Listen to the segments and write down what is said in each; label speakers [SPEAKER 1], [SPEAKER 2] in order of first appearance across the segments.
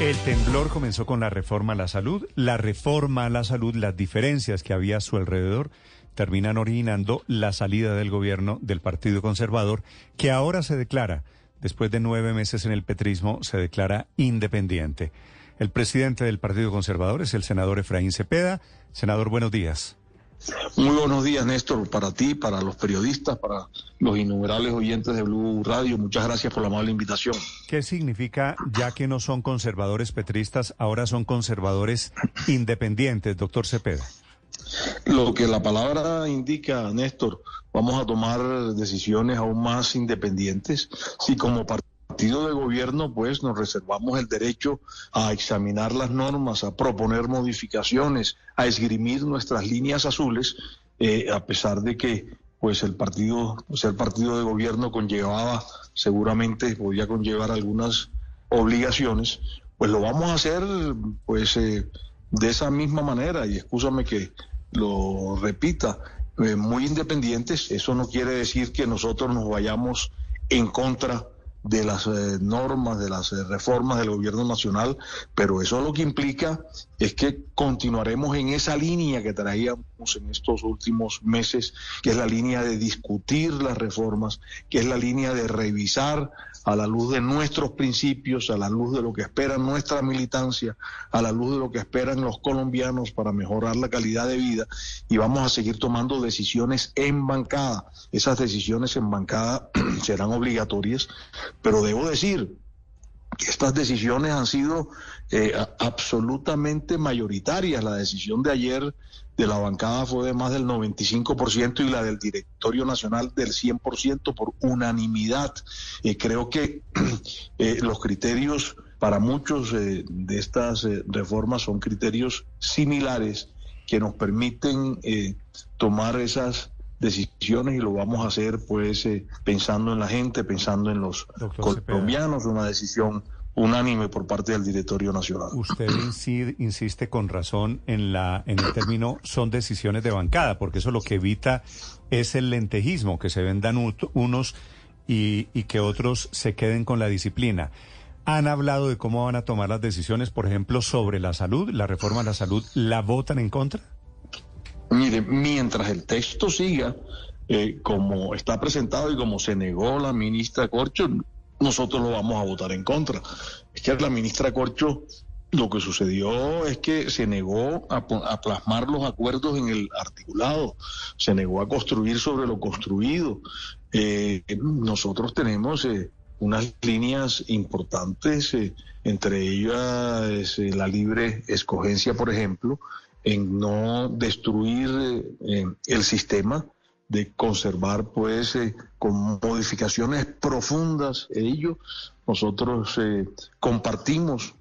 [SPEAKER 1] El temblor comenzó con la reforma a la salud. La reforma a la salud, las diferencias que había a su alrededor terminan originando la salida del gobierno del Partido Conservador, que ahora se declara, después de nueve meses en el petrismo, se declara independiente. El presidente del Partido Conservador es el senador Efraín Cepeda. Senador, buenos días.
[SPEAKER 2] Muy buenos días, Néstor, para ti, para los periodistas, para los innumerables oyentes de Blue Radio. Muchas gracias por la amable invitación.
[SPEAKER 1] ¿Qué significa, ya que no son conservadores petristas, ahora son conservadores independientes, doctor Cepeda?
[SPEAKER 2] Lo que la palabra indica, Néstor, vamos a tomar decisiones aún más independientes. Si como partido de gobierno, pues nos reservamos el derecho a examinar las normas, a proponer modificaciones, a esgrimir nuestras líneas azules, eh, a pesar de que pues el partido, ser partido de gobierno conllevaba, seguramente podía conllevar algunas obligaciones, pues lo vamos a hacer pues eh, de esa misma manera y escúchame que lo repita, eh, muy independientes. Eso no quiere decir que nosotros nos vayamos en contra de las eh, normas, de las eh, reformas del gobierno nacional, pero eso lo que implica es que continuaremos en esa línea que traíamos en estos últimos meses, que es la línea de discutir las reformas, que es la línea de revisar a la luz de nuestros principios, a la luz de lo que espera nuestra militancia, a la luz de lo que esperan los colombianos para mejorar la calidad de vida y vamos a seguir tomando decisiones en bancada. Esas decisiones en bancada serán obligatorias, pero debo decir que estas decisiones han sido eh, absolutamente mayoritarias. La decisión de ayer de la bancada fue de más del 95% y la del directorio nacional del 100% por unanimidad. Eh, creo que eh, los criterios para muchos de estas reformas son criterios similares que nos permiten tomar esas decisiones y lo vamos a hacer pues pensando en la gente, pensando en los colombianos, una decisión unánime por parte del directorio nacional.
[SPEAKER 1] Usted insiste con razón en la en el término son decisiones de bancada, porque eso lo que evita es el lentejismo, que se vendan unos y, y que otros se queden con la disciplina. ¿Han hablado de cómo van a tomar las decisiones, por ejemplo, sobre la salud, la reforma a la salud? ¿La votan en contra?
[SPEAKER 2] Mire, mientras el texto siga eh, como está presentado y como se negó la ministra Corcho, nosotros lo vamos a votar en contra. Es que la ministra Corcho lo que sucedió es que se negó a, plasmar los acuerdos en el articulado, se negó a construir sobre lo construido. Eh, nosotros tenemos eh, unas líneas importantes, eh, entre ellas la libre escogencia, por ejemplo, en no destruir el sistema de conservar pues eh, con modificaciones profundas ello. Nosotros eh, compartimos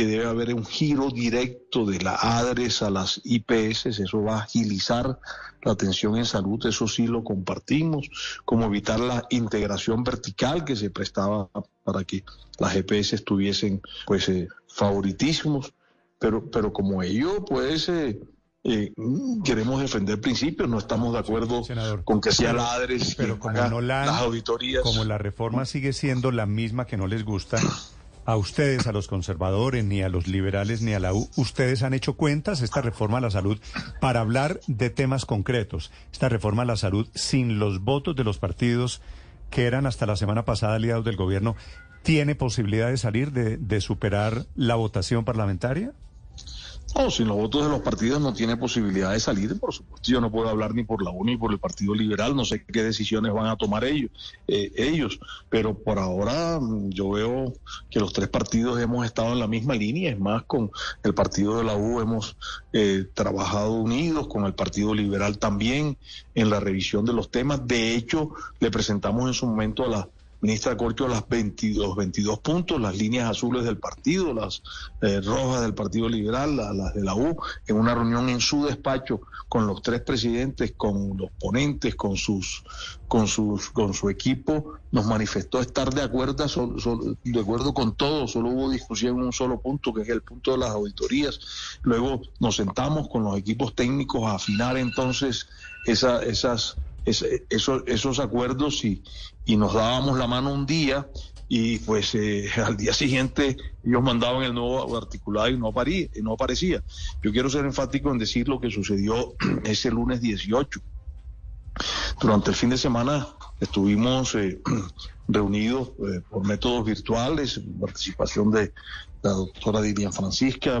[SPEAKER 2] que debe haber un giro directo de la ADRES a las IPS, eso va a agilizar la atención en salud, eso sí lo compartimos, como evitar la integración vertical que se prestaba para que las EPS tuviesen pues eh, favoritismos, pero, pero como ello pues eh, eh, queremos defender principios, no estamos de acuerdo con que sea la ADRES
[SPEAKER 1] pero como no la, las auditorías. Como la reforma sigue siendo la misma que no les gusta a ustedes, a los conservadores, ni a los liberales, ni a la U, ustedes han hecho cuentas esta reforma a la salud para hablar de temas concretos. Esta reforma a la salud sin los votos de los partidos que eran hasta la semana pasada aliados del gobierno, ¿tiene posibilidad de salir, de, de superar la votación parlamentaria?
[SPEAKER 2] No, sin los votos de los partidos no tiene posibilidad de salir, por supuesto. Yo no puedo hablar ni por la UNI ni por el Partido Liberal, no sé qué decisiones van a tomar ellos, eh, ellos. Pero por ahora mm, yo veo que los tres partidos hemos estado en la misma línea, es más, con el Partido de la U hemos eh, trabajado unidos, con el Partido Liberal también, en la revisión de los temas. De hecho, le presentamos en su momento a la ministra Corcho las 22, 22 puntos, las líneas azules del partido, las eh, rojas del Partido Liberal, las de la U, en una reunión en su despacho con los tres presidentes, con los ponentes, con sus, con sus, con su equipo, nos manifestó estar de acuerdo, de acuerdo con todo, solo hubo discusión en un solo punto, que es el punto de las auditorías. Luego nos sentamos con los equipos técnicos a afinar entonces esa, esas esos, esos acuerdos y, y nos dábamos la mano un día y pues eh, al día siguiente ellos mandaban el nuevo articulado y no, aparía, no aparecía. Yo quiero ser enfático en decir lo que sucedió ese lunes 18. Durante el fin de semana estuvimos eh, reunidos eh, por métodos virtuales, participación de la doctora Dilian Francisca,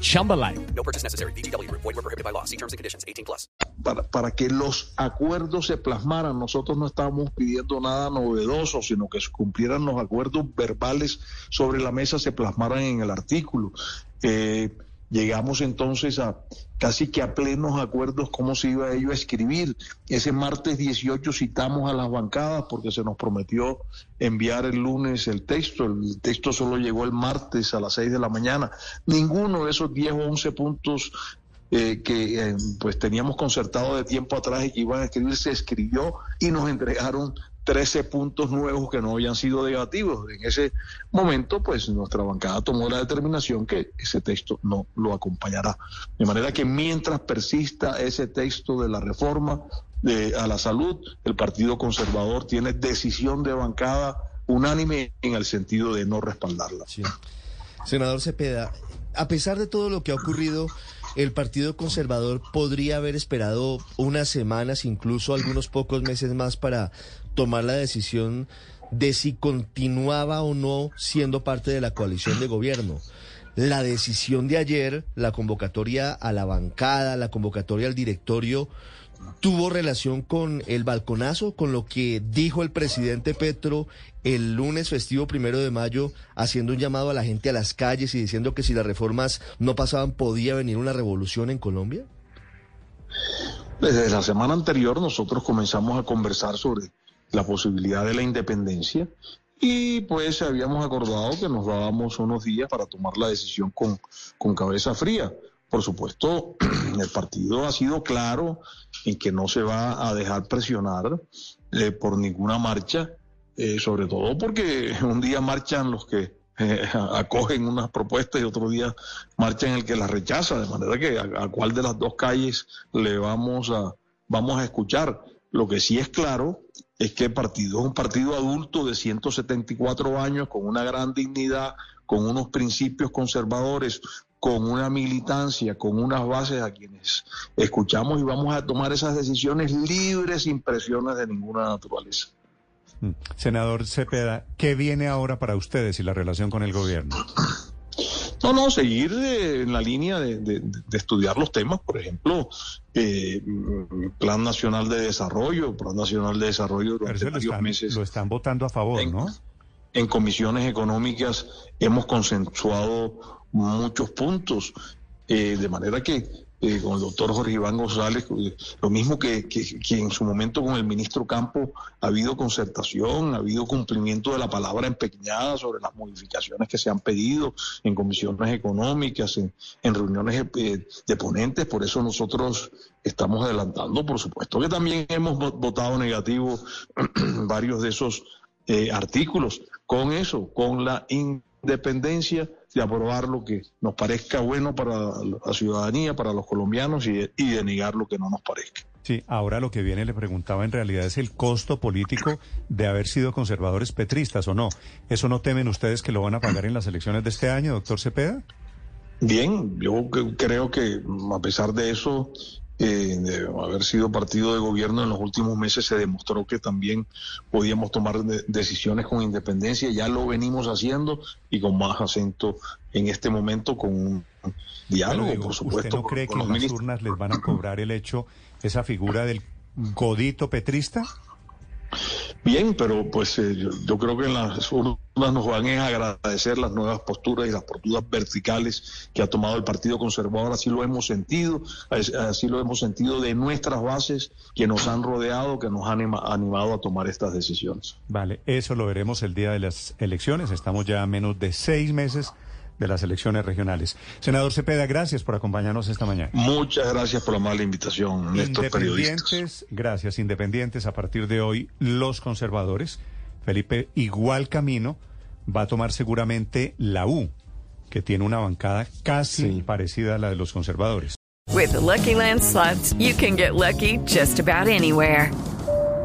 [SPEAKER 3] Chumba life. No purchase necessary. BGW. Void were prohibited by law. See terms and conditions.
[SPEAKER 2] 18 plus. Para, para que los acuerdos se plasmaran, nosotros no estábamos pidiendo nada novedoso, sino que se cumplieran los acuerdos verbales sobre la mesa, se plasmaran en el artículo. Eh, Llegamos entonces a casi que a plenos acuerdos cómo se iba ello a escribir. Ese martes 18 citamos a las bancadas porque se nos prometió enviar el lunes el texto. El texto solo llegó el martes a las 6 de la mañana. Ninguno de esos 10 o 11 puntos eh, que eh, pues teníamos concertado de tiempo atrás y que iban a escribir se escribió y nos entregaron 13 puntos nuevos que no habían sido debatidos. En ese momento, pues nuestra bancada tomó la determinación que ese texto no lo acompañará. De manera que mientras persista ese texto de la reforma de, a la salud, el Partido Conservador tiene decisión de bancada unánime en el sentido de no respaldarla.
[SPEAKER 4] Senador Cepeda, a pesar de todo lo que ha ocurrido, el Partido Conservador podría haber esperado unas semanas, incluso algunos pocos meses más para tomar la decisión de si continuaba o no siendo parte de la coalición de gobierno. La decisión de ayer, la convocatoria a la bancada, la convocatoria al directorio, tuvo relación con el balconazo, con lo que dijo el presidente Petro el lunes festivo primero de mayo, haciendo un llamado a la gente a las calles y diciendo que si las reformas no pasaban podía venir una revolución en Colombia?
[SPEAKER 2] Desde la semana anterior nosotros comenzamos a conversar sobre la posibilidad de la independencia y pues habíamos acordado que nos dábamos unos días para tomar la decisión con, con cabeza fría. Por supuesto, el partido ha sido claro en que no se va a dejar presionar eh, por ninguna marcha, eh, sobre todo porque un día marchan los que eh, acogen unas propuestas y otro día marchan el que las rechaza, de manera que a, a, cuál de las dos calles le vamos a, vamos a escuchar. Lo que sí es claro es que el partido es un partido adulto de 174 años, con una gran dignidad, con unos principios conservadores, con una militancia, con unas bases a quienes escuchamos y vamos a tomar esas decisiones libres, sin presiones de ninguna naturaleza.
[SPEAKER 1] Mm. Senador Cepeda, ¿qué viene ahora para ustedes y la relación con el gobierno?
[SPEAKER 2] No, no, seguir eh, en la línea de, estudiar los temas, por ejemplo, eh, Plan Nacional de Desarrollo, Plan Nacional de Desarrollo
[SPEAKER 1] durante varios están, meses. Lo están votando a favor, ¿no?
[SPEAKER 2] En comisiones económicas hemos consensuado muchos puntos, eh, de manera que eh, con el doctor Jorge Iván González, eh, lo mismo que, en su momento con el ministro Campo ha habido concertación, ha habido cumplimiento de la palabra empeñada sobre las modificaciones que se han pedido en comisiones económicas, en, reuniones de, de, ponentes, por eso nosotros estamos adelantando, por supuesto que también hemos votado negativo varios de esos artículos, con eso, con la independencia de aprobar lo que nos parezca bueno para la ciudadanía, para los colombianos y de, y de negar lo que no nos parezca.
[SPEAKER 1] Sí, ahora lo que viene le preguntaba en realidad es el costo político de haber sido conservadores petristas o no. ¿Eso no temen ustedes que lo van a pagar en las elecciones de este año, doctor Cepeda?
[SPEAKER 2] Bien, yo creo que a pesar de eso, eh, de haber sido partido de gobierno en los últimos meses se demostró que también podíamos tomar decisiones con independencia. Ya lo venimos haciendo y con más acento en este momento con un diálogo, por supuesto.
[SPEAKER 1] ¿Usted no cree que en las urnas les van a cobrar el hecho, esa figura del godito petrista?
[SPEAKER 2] Bien, pero pues eh, yo, creo que en las urnas nos van a agradecer las nuevas posturas y las posturas verticales que ha tomado el Partido Conservador. Así lo hemos sentido, así lo hemos sentido de nuestras bases que nos han rodeado, que nos han animado a tomar estas decisiones.
[SPEAKER 1] Vale, eso lo veremos el día de las elecciones. Estamos ya a menos de seis meses de las elecciones regionales. Senador Cepeda, gracias por acompañarnos esta mañana.
[SPEAKER 2] Muchas gracias por la mala invitación, Néstor
[SPEAKER 1] Independientes, gracias, independientes. A partir de hoy, los conservadores, Felipe, igual camino, va a tomar seguramente la U, que tiene una bancada casi parecida a la de los conservadores.
[SPEAKER 5] With Lucky Land slots, you can get lucky just about anywhere.